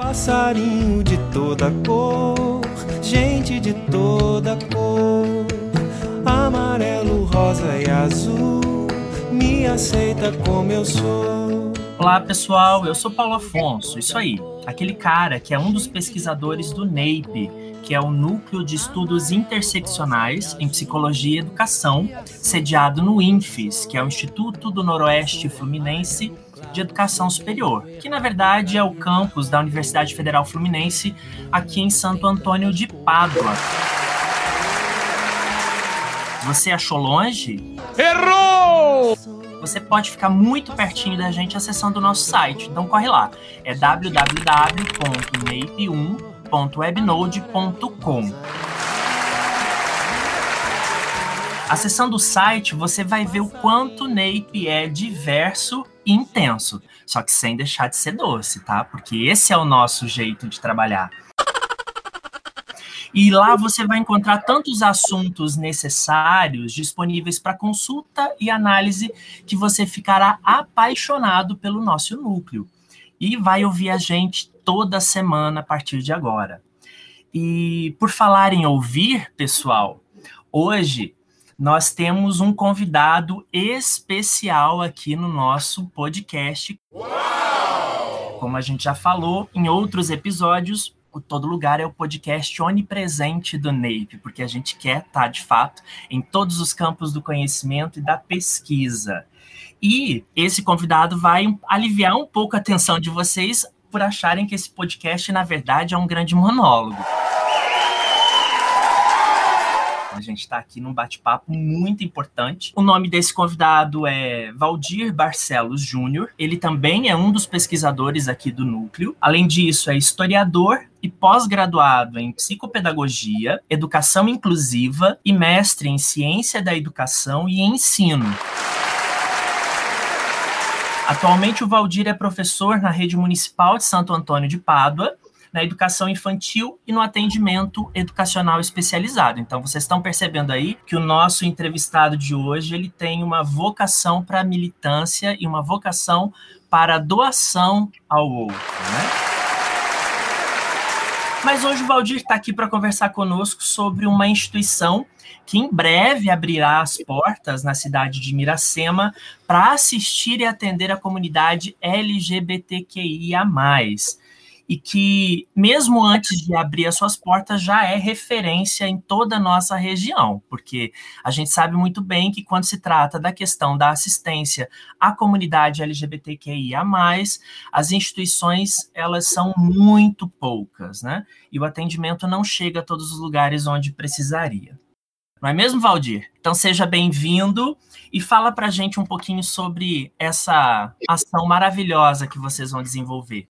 Passarinho de toda cor, gente de toda cor, amarelo, rosa e azul, me aceita como eu sou. Olá pessoal, eu sou Paulo Afonso, isso aí, aquele cara que é um dos pesquisadores do NEIP, que é o Núcleo de Estudos Interseccionais em Psicologia e Educação, sediado no INFES, que é o Instituto do Noroeste Fluminense de Educação Superior, que na verdade é o campus da Universidade Federal Fluminense aqui em Santo Antônio de Pádua. Você achou longe? Errou! Você pode ficar muito pertinho da gente acessando o nosso site. Então corre lá. É www.nape1.webnode.com. Acessando o site, você vai ver o quanto Nape é diverso e intenso, só que sem deixar de ser doce, tá? Porque esse é o nosso jeito de trabalhar. E lá você vai encontrar tantos assuntos necessários disponíveis para consulta e análise que você ficará apaixonado pelo nosso núcleo. E vai ouvir a gente toda semana a partir de agora. E por falar em ouvir, pessoal, hoje nós temos um convidado especial aqui no nosso podcast. Uau! Como a gente já falou em outros episódios, o Todo Lugar é o podcast onipresente do NAPE, porque a gente quer estar, de fato, em todos os campos do conhecimento e da pesquisa. E esse convidado vai aliviar um pouco a atenção de vocês por acharem que esse podcast, na verdade, é um grande monólogo. Gente está aqui num bate-papo muito importante. O nome desse convidado é Valdir Barcelos Júnior. Ele também é um dos pesquisadores aqui do núcleo. Além disso, é historiador e pós-graduado em psicopedagogia, educação inclusiva e mestre em ciência da educação e ensino. Atualmente, o Valdir é professor na rede municipal de Santo Antônio de Pádua na educação infantil e no atendimento educacional especializado. Então, vocês estão percebendo aí que o nosso entrevistado de hoje ele tem uma vocação para militância e uma vocação para doação ao outro, né? Mas hoje o Valdir está aqui para conversar conosco sobre uma instituição que em breve abrirá as portas na cidade de Miracema para assistir e atender a comunidade LGBTQIA e que, mesmo antes de abrir as suas portas, já é referência em toda a nossa região, porque a gente sabe muito bem que quando se trata da questão da assistência à comunidade LGBTQIA+, as instituições, elas são muito poucas, né? E o atendimento não chega a todos os lugares onde precisaria. Não é mesmo, Valdir? Então seja bem-vindo e fala para a gente um pouquinho sobre essa ação maravilhosa que vocês vão desenvolver.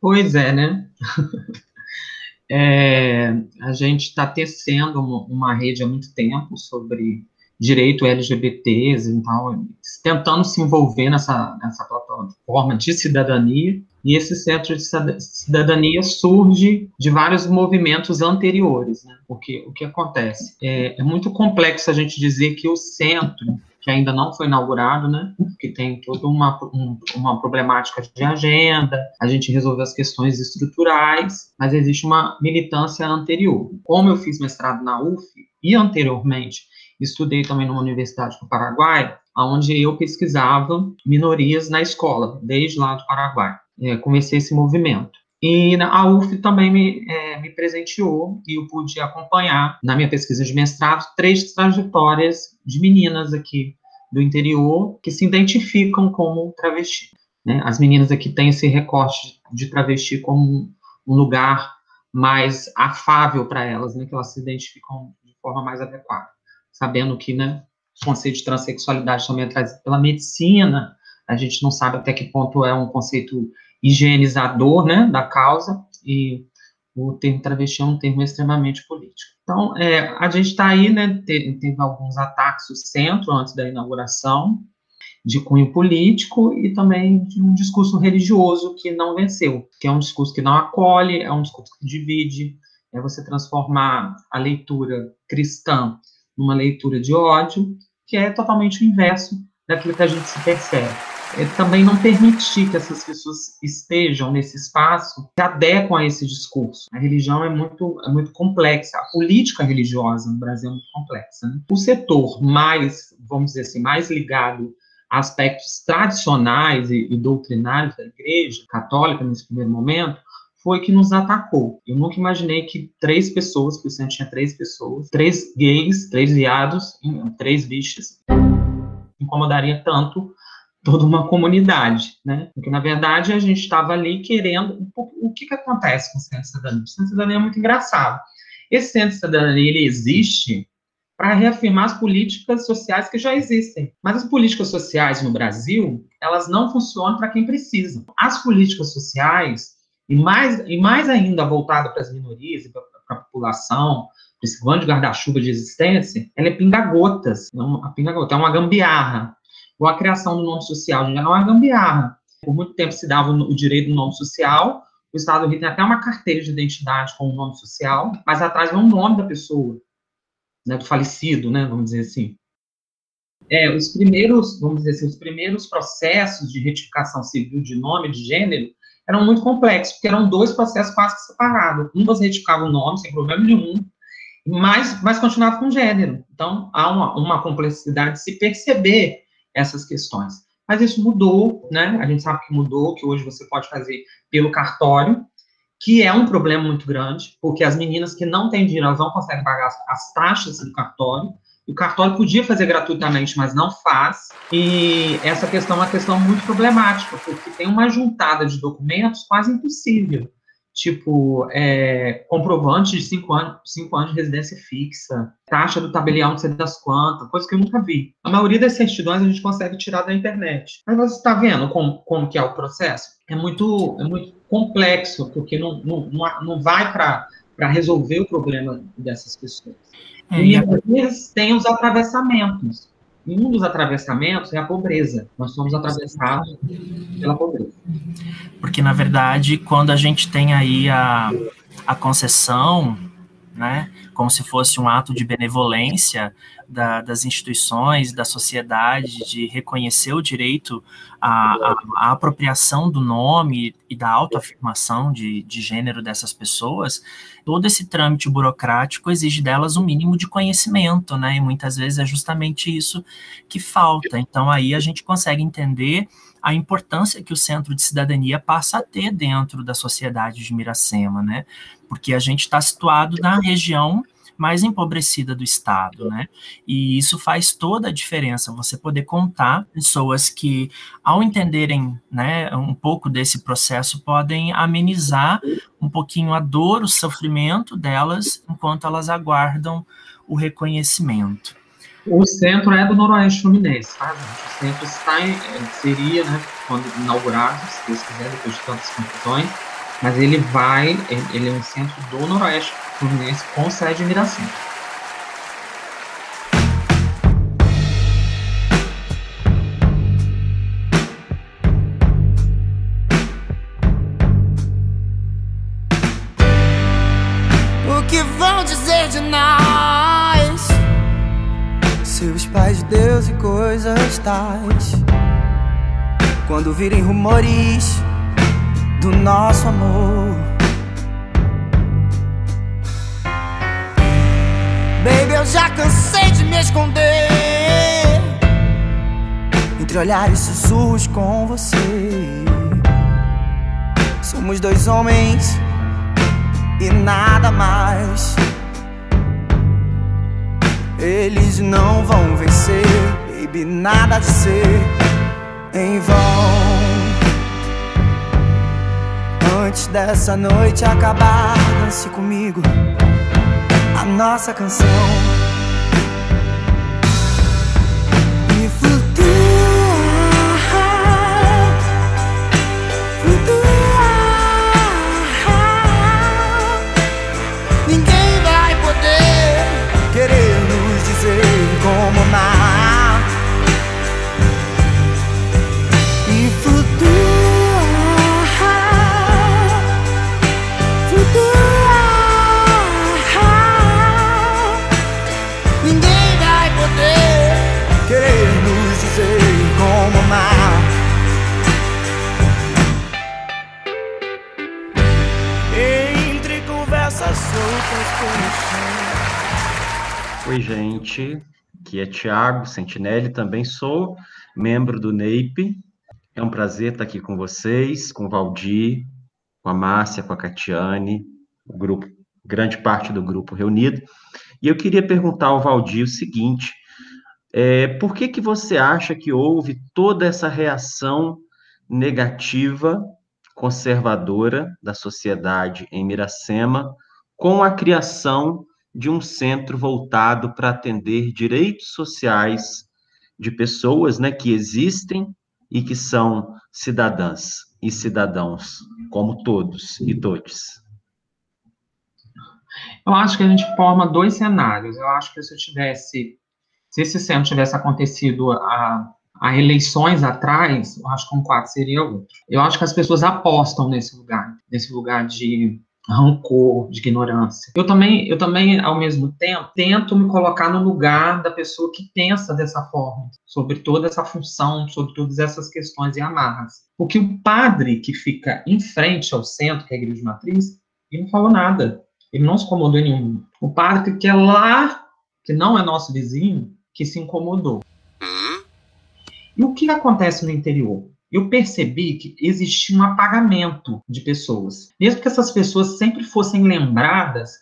Pois é, né? é, a gente está tecendo uma, rede há muito tempo sobre direito LGBTs tal, tentando se envolver nessa, nessa plataforma de cidadania. E esse centro de cidadania surge de vários movimentos anteriores, né? Porque o que acontece? É, é muito complexo a gente dizer que o centro que ainda não foi inaugurado, né? Que tem toda uma, um, uma problemática de agenda, a gente resolveu as questões estruturais, mas existe uma militância anterior. Como eu fiz mestrado na UF e anteriormente estudei também numa universidade do Paraguai, onde eu pesquisava minorias na escola, desde lá do Paraguai. É, comecei esse movimento. E a UF também me, é, me presenteou e eu pude acompanhar, na minha pesquisa de mestrado, três trajetórias de meninas aqui do interior que se identificam como travesti. Né? As meninas aqui têm esse recorte de travesti como um lugar mais afável para elas, né? que elas se identificam de forma mais adequada. Sabendo que né, o conceito de transexualidade também é trazido pela medicina, a gente não sabe até que ponto é um conceito higienizador né, da causa, e o termo travesti é um termo extremamente político. Então, é, a gente está aí, né, teve, teve, alguns ataques no centro antes da inauguração, de cunho político e também de um discurso religioso que não venceu, que é um discurso que não acolhe, é um discurso que divide, é você transformar a leitura cristã numa leitura de ódio, que é totalmente o inverso daquilo que a gente se percebe. É, também não permitir que essas pessoas estejam nesse espaço que adequam a esse discurso. A religião é muito, é muito complexa, a política religiosa no Brasil é muito complexa. Né? O setor mais, vamos dizer assim, mais ligado a aspectos tradicionais e, e doutrinários da igreja católica nesse primeiro momento foi que nos atacou. Eu nunca imaginei que três pessoas, porque o centro tinha três pessoas, três gays, três viados, três bichas, incomodaria tanto toda uma comunidade, né? Porque, na verdade, a gente estava ali querendo... O que, que acontece com o Centro de Cidadania? O Centro de Cidadania é muito engraçado. Esse Centro de Cidadania, ele existe para reafirmar as políticas sociais que já existem. Mas as políticas sociais no Brasil, elas não funcionam para quem precisa. As políticas sociais, e mais, e mais ainda voltada para as minorias e para a população, esse grande guarda-chuva de existência, ela é pinga-gotas. A pinga-gota é uma gambiarra ou a criação do nome social já é uma gambiarra. Por muito tempo se dava o direito do nome social, o Estado do Rio tem até uma carteira de identidade com o nome social, mas atrás vem o nome da pessoa, né, do falecido, né, vamos dizer assim. É, os primeiros, vamos dizer assim, os primeiros processos de retificação civil de nome, de gênero, eram muito complexos, porque eram dois processos quase separados. Um você retificava o nome, sem problema nenhum, mas, mas continuava com gênero. Então, há uma, uma complexidade de se perceber essas questões. Mas isso mudou, né? A gente sabe que mudou, que hoje você pode fazer pelo cartório, que é um problema muito grande, porque as meninas que não têm dinheiro, elas não conseguem pagar as taxas do cartório. O cartório podia fazer gratuitamente, mas não faz. E essa questão é uma questão muito problemática, porque tem uma juntada de documentos quase impossível tipo é, comprovante de cinco anos, cinco anos de residência fixa, taxa do tabelião não sei das quantas, coisa que eu nunca vi. A maioria das certidões a gente consegue tirar da internet. Mas você está vendo como, como que é o processo? É muito, é muito complexo, porque não, não, não vai para resolver o problema dessas pessoas. É, e às tem os atravessamentos. E um dos atravessamentos é a pobreza. Nós somos atravessados pela pobreza. Porque, na verdade, quando a gente tem aí a, a concessão, né, como se fosse um ato de benevolência da, das instituições, da sociedade, de reconhecer o direito à, à, à apropriação do nome e da autoafirmação de, de gênero dessas pessoas, todo esse trâmite burocrático exige delas um mínimo de conhecimento, né? E muitas vezes é justamente isso que falta. Então aí a gente consegue entender a importância que o Centro de Cidadania passa a ter dentro da sociedade de Miracema, né? Porque a gente está situado na região mais empobrecida do Estado, né? E isso faz toda a diferença, você poder contar pessoas que, ao entenderem né, um pouco desse processo, podem amenizar um pouquinho a dor, o sofrimento delas, enquanto elas aguardam o reconhecimento. O centro é do Noroeste Fluminense, tá, O centro está em, seria, né, quando inaugurado, se Deus quiser, depois de tantas confusões, mas ele vai, ele é um centro do Noroeste Fluminense com sede em Miracema. O que vão dizer de nós? Seus pais, Deus e coisas tais. Quando virem rumores esconder. Entre olhares sussurros com você. Somos dois homens e nada mais. Eles não vão vencer, baby, nada de ser em vão. Antes dessa noite acabar, dance comigo a nossa canção. Oi, gente. Aqui é Tiago Sentinelli, também sou membro do NEIP. É um prazer estar aqui com vocês, com o Valdir, com a Márcia, com a Catiane, o grupo, grande parte do grupo reunido. E eu queria perguntar ao Valdir o seguinte: é, por que, que você acha que houve toda essa reação negativa, conservadora da sociedade em Miracema com a criação de um centro voltado para atender direitos sociais de pessoas né, que existem e que são cidadãs e cidadãos, como todos e todes? Eu acho que a gente forma dois cenários. Eu acho que se eu tivesse, se esse centro tivesse acontecido a eleições atrás, eu acho que um quadro seria outro. Eu acho que as pessoas apostam nesse lugar, nesse lugar de rancor, de ignorância. Eu também, eu também, ao mesmo tempo, tento me colocar no lugar da pessoa que pensa dessa forma, sobre toda essa função, sobre todas essas questões e amarras. Porque o padre que fica em frente ao centro, que é a igreja matriz, ele não falou nada. Ele não se incomodou em nenhum. O padre que é lá, que não é nosso vizinho, que se incomodou. Uhum. E o que acontece no interior? Eu percebi que existia um apagamento de pessoas. Mesmo que essas pessoas sempre fossem lembradas,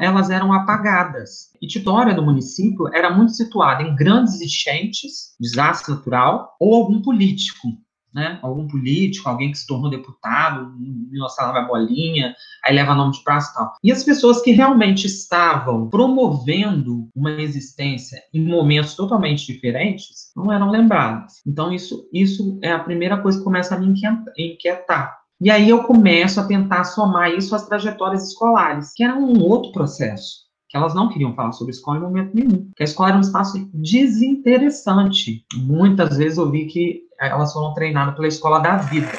elas eram apagadas. E Titória, do município, era muito situada em grandes enchentes, desastre natural, ou algum político né? Algum político, alguém que se tornou deputado, Dinossauro vai bolinha, aí leva nome de praça e tal. E as pessoas que realmente estavam promovendo uma existência em momentos totalmente diferentes não eram lembradas. Então, isso, isso é a primeira coisa que começa a me inquietar. E aí eu começo a tentar somar isso às trajetórias escolares, que era um outro processo que elas não queriam falar sobre escola em momento nenhum. Que a escola era um espaço desinteressante. Muitas vezes eu vi que elas foram treinadas pela escola da vida.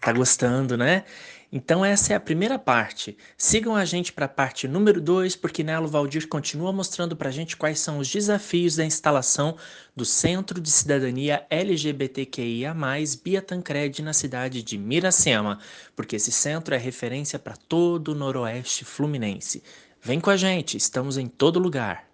Tá gostando, né? Então essa é a primeira parte. Sigam a gente para a parte número 2, porque nela o Valdir continua mostrando para a gente quais são os desafios da instalação do Centro de Cidadania LGBTQIA+, Bia Tancred, na cidade de Miracema, porque esse centro é referência para todo o noroeste fluminense. Vem com a gente, estamos em todo lugar.